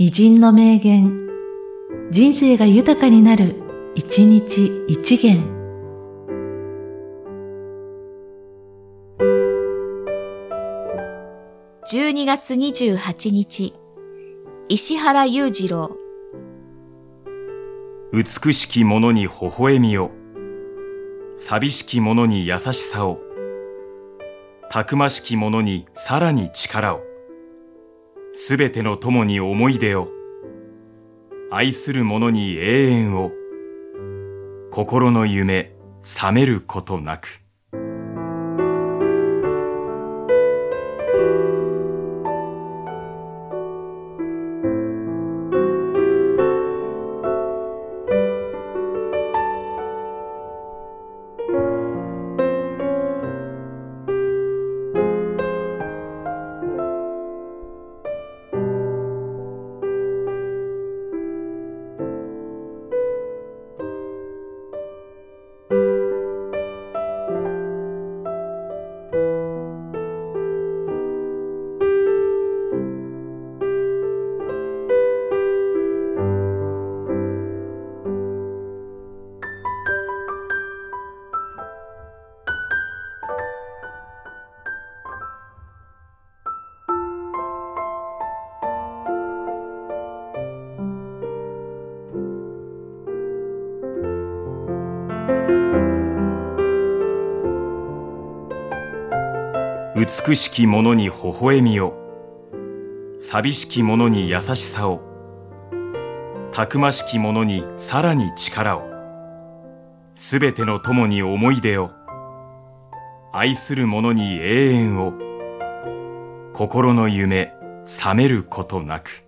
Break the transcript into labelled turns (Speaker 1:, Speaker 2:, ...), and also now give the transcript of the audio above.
Speaker 1: 偉人の名言、人生が豊かになる、一日一元。
Speaker 2: 12月28日、石原裕次郎。
Speaker 3: 美しき者に微笑みを、寂しき者に優しさを、たくましき者にさらに力を、すべての友に思い出を、愛する者に永遠を、心の夢、覚めることなく。美しき者に微笑みを、寂しき者に優しさを、たくましき者にさらに力を、すべての友に思い出を、愛する者に永遠を、心の夢、覚めることなく。